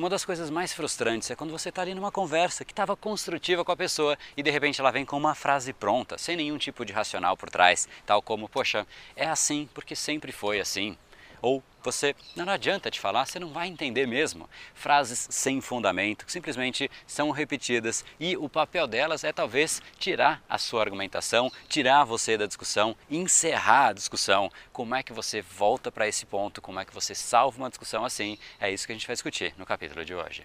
Uma das coisas mais frustrantes é quando você está ali numa conversa que estava construtiva com a pessoa e de repente ela vem com uma frase pronta, sem nenhum tipo de racional por trás, tal como, poxa, é assim porque sempre foi assim. Ou você não, não adianta te falar, você não vai entender mesmo. Frases sem fundamento, que simplesmente são repetidas e o papel delas é talvez tirar a sua argumentação, tirar você da discussão, encerrar a discussão. Como é que você volta para esse ponto? Como é que você salva uma discussão assim? É isso que a gente vai discutir no capítulo de hoje.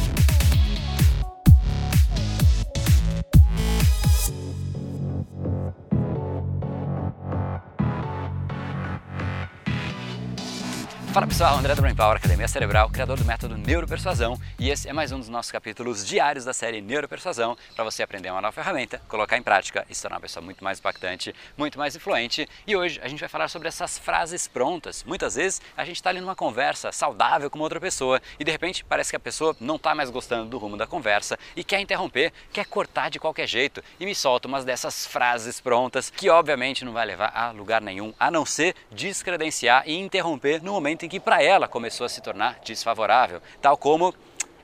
Fala pessoal, André do Brain Power, Academia Cerebral, criador do método Neuropersuasão e esse é mais um dos nossos capítulos diários da série Neuropersuasão para você aprender uma nova ferramenta, colocar em prática e se tornar uma pessoa muito mais impactante, muito mais influente. E hoje a gente vai falar sobre essas frases prontas. Muitas vezes a gente está ali numa conversa saudável com outra pessoa e de repente parece que a pessoa não está mais gostando do rumo da conversa e quer interromper, quer cortar de qualquer jeito e me solta umas dessas frases prontas que obviamente não vai levar a lugar nenhum a não ser descredenciar e interromper no momento momento em que para ela começou a se tornar desfavorável, tal como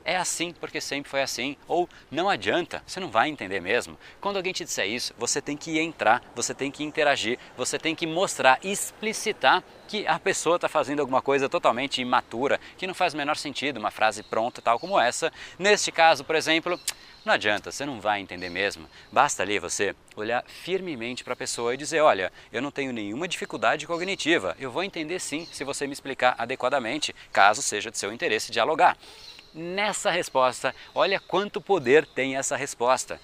é assim porque sempre foi assim, ou não adianta, você não vai entender mesmo. Quando alguém te disser isso, você tem que entrar, você tem que interagir, você tem que mostrar, explicitar que a pessoa está fazendo alguma coisa totalmente imatura, que não faz o menor sentido, uma frase pronta tal como essa. Neste caso, por exemplo, não adianta, você não vai entender mesmo. Basta ali você olhar firmemente para a pessoa e dizer: Olha, eu não tenho nenhuma dificuldade cognitiva, eu vou entender sim se você me explicar adequadamente, caso seja de seu interesse dialogar. Nessa resposta, olha quanto poder tem essa resposta.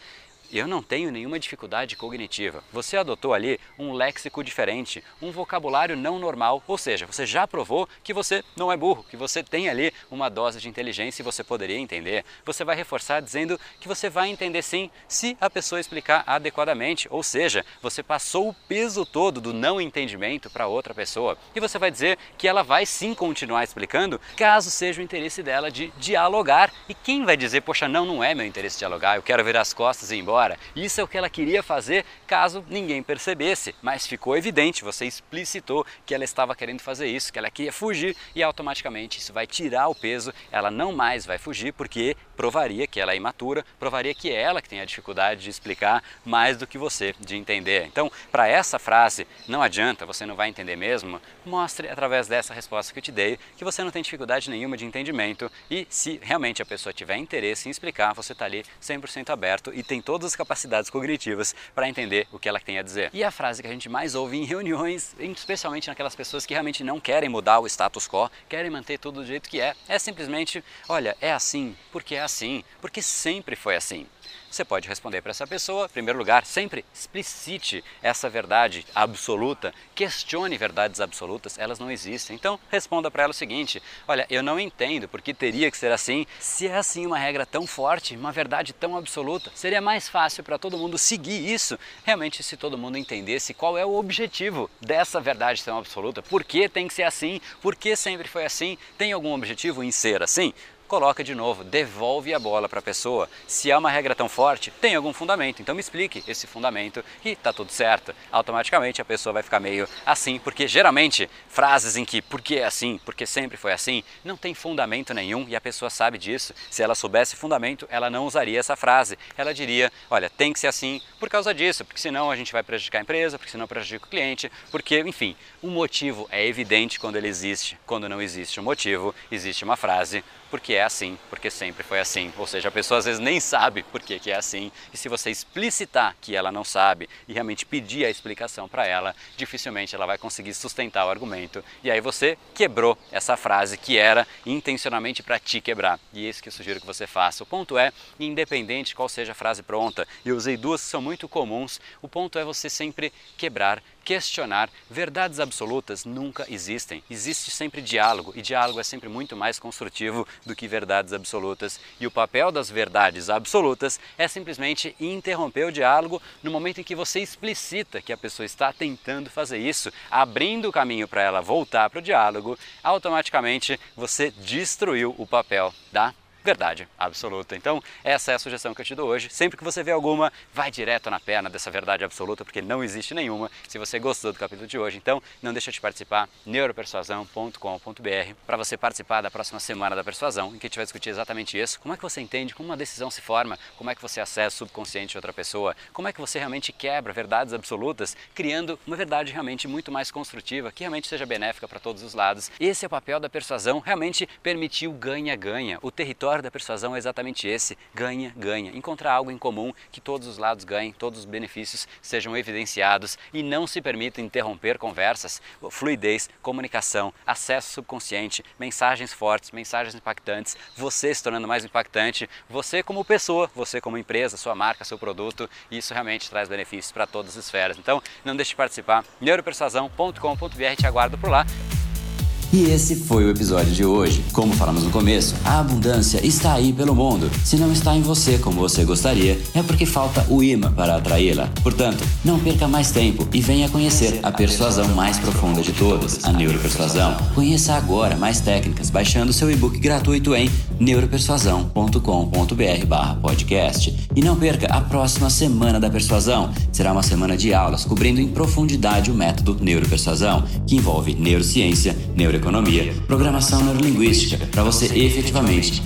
Eu não tenho nenhuma dificuldade cognitiva. Você adotou ali um léxico diferente, um vocabulário não normal, ou seja, você já provou que você não é burro, que você tem ali uma dose de inteligência e você poderia entender. Você vai reforçar dizendo que você vai entender sim se a pessoa explicar adequadamente, ou seja, você passou o peso todo do não entendimento para outra pessoa. E você vai dizer que ela vai sim continuar explicando, caso seja o interesse dela de dialogar. E quem vai dizer, poxa, não, não é meu interesse dialogar, eu quero virar as costas e ir embora? Embora. Isso é o que ela queria fazer caso ninguém percebesse, mas ficou evidente, você explicitou que ela estava querendo fazer isso, que ela queria fugir e automaticamente isso vai tirar o peso, ela não mais vai fugir porque provaria que ela é imatura, provaria que é ela que tem a dificuldade de explicar mais do que você de entender. Então, para essa frase, não adianta, você não vai entender mesmo, mostre através dessa resposta que eu te dei que você não tem dificuldade nenhuma de entendimento e se realmente a pessoa tiver interesse em explicar, você está ali 100% aberto e tem todas as capacidades cognitivas para entender o que ela tem a dizer. E a frase que a gente mais ouve em reuniões, especialmente naquelas pessoas que realmente não querem mudar o status quo, querem manter tudo do jeito que é, é simplesmente: olha, é assim porque é assim, porque sempre foi assim. Você pode responder para essa pessoa, em primeiro lugar, sempre explicite essa verdade absoluta, questione verdades absolutas, elas não existem. Então, responda para ela o seguinte: Olha, eu não entendo porque teria que ser assim. Se é assim uma regra tão forte, uma verdade tão absoluta, seria mais fácil para todo mundo seguir isso. Realmente, se todo mundo entendesse qual é o objetivo dessa verdade tão absoluta, por que tem que ser assim, por que sempre foi assim, tem algum objetivo em ser assim? Coloca de novo, devolve a bola para a pessoa. Se é uma regra tão forte, tem algum fundamento, então me explique esse fundamento e tá tudo certo. Automaticamente a pessoa vai ficar meio assim, porque geralmente frases em que porque é assim, porque sempre foi assim, não tem fundamento nenhum e a pessoa sabe disso. Se ela soubesse fundamento, ela não usaria essa frase. Ela diria: olha, tem que ser assim por causa disso, porque senão a gente vai prejudicar a empresa, porque senão prejudica o cliente, porque, enfim, o motivo é evidente quando ele existe. Quando não existe um motivo, existe uma frase porque é assim, porque sempre foi assim. Ou seja, a pessoa às vezes nem sabe por que, é assim. E se você explicitar que ela não sabe e realmente pedir a explicação para ela, dificilmente ela vai conseguir sustentar o argumento. E aí você quebrou essa frase que era intencionalmente para te quebrar. E é isso que eu sugiro que você faça. O ponto é, independente qual seja a frase pronta, eu usei duas que são muito comuns, o ponto é você sempre quebrar questionar. Verdades absolutas nunca existem. Existe sempre diálogo e diálogo é sempre muito mais construtivo do que verdades absolutas. E o papel das verdades absolutas é simplesmente interromper o diálogo no momento em que você explicita que a pessoa está tentando fazer isso, abrindo o caminho para ela voltar para o diálogo, automaticamente você destruiu o papel da verdade absoluta. Então, essa é a sugestão que eu te dou hoje. Sempre que você vê alguma, vai direto na perna dessa verdade absoluta, porque não existe nenhuma. Se você gostou do capítulo de hoje, então não deixa de participar neuropersuasão.com.br para você participar da próxima semana da persuasão, em que a gente vai discutir exatamente isso. Como é que você entende como uma decisão se forma? Como é que você acessa o subconsciente de outra pessoa? Como é que você realmente quebra verdades absolutas, criando uma verdade realmente muito mais construtiva, que realmente seja benéfica para todos os lados? Esse é o papel da persuasão, realmente permitir o ganha-ganha. O território da persuasão é exatamente esse: ganha, ganha. Encontrar algo em comum que todos os lados ganhem, todos os benefícios sejam evidenciados e não se permita interromper conversas. Fluidez, comunicação, acesso subconsciente, mensagens fortes, mensagens impactantes, você se tornando mais impactante, você como pessoa, você como empresa, sua marca, seu produto, isso realmente traz benefícios para todas as esferas. Então, não deixe de participar. neuropersuasão.com.br te aguardo por lá. E esse foi o episódio de hoje. Como falamos no começo, a abundância está aí pelo mundo. Se não está em você como você gostaria, é porque falta o imã para atraí-la. Portanto, não perca mais tempo e venha conhecer a persuasão mais profunda de todas, a neuropersuasão. Conheça agora mais técnicas baixando seu e-book gratuito em neuropersuasão.com.br/podcast. E não perca a próxima semana da persuasão. Será uma semana de aulas cobrindo em profundidade o método neuropersuasão, que envolve neurociência, neuroeconomia programação neurolinguística, para você efetivamente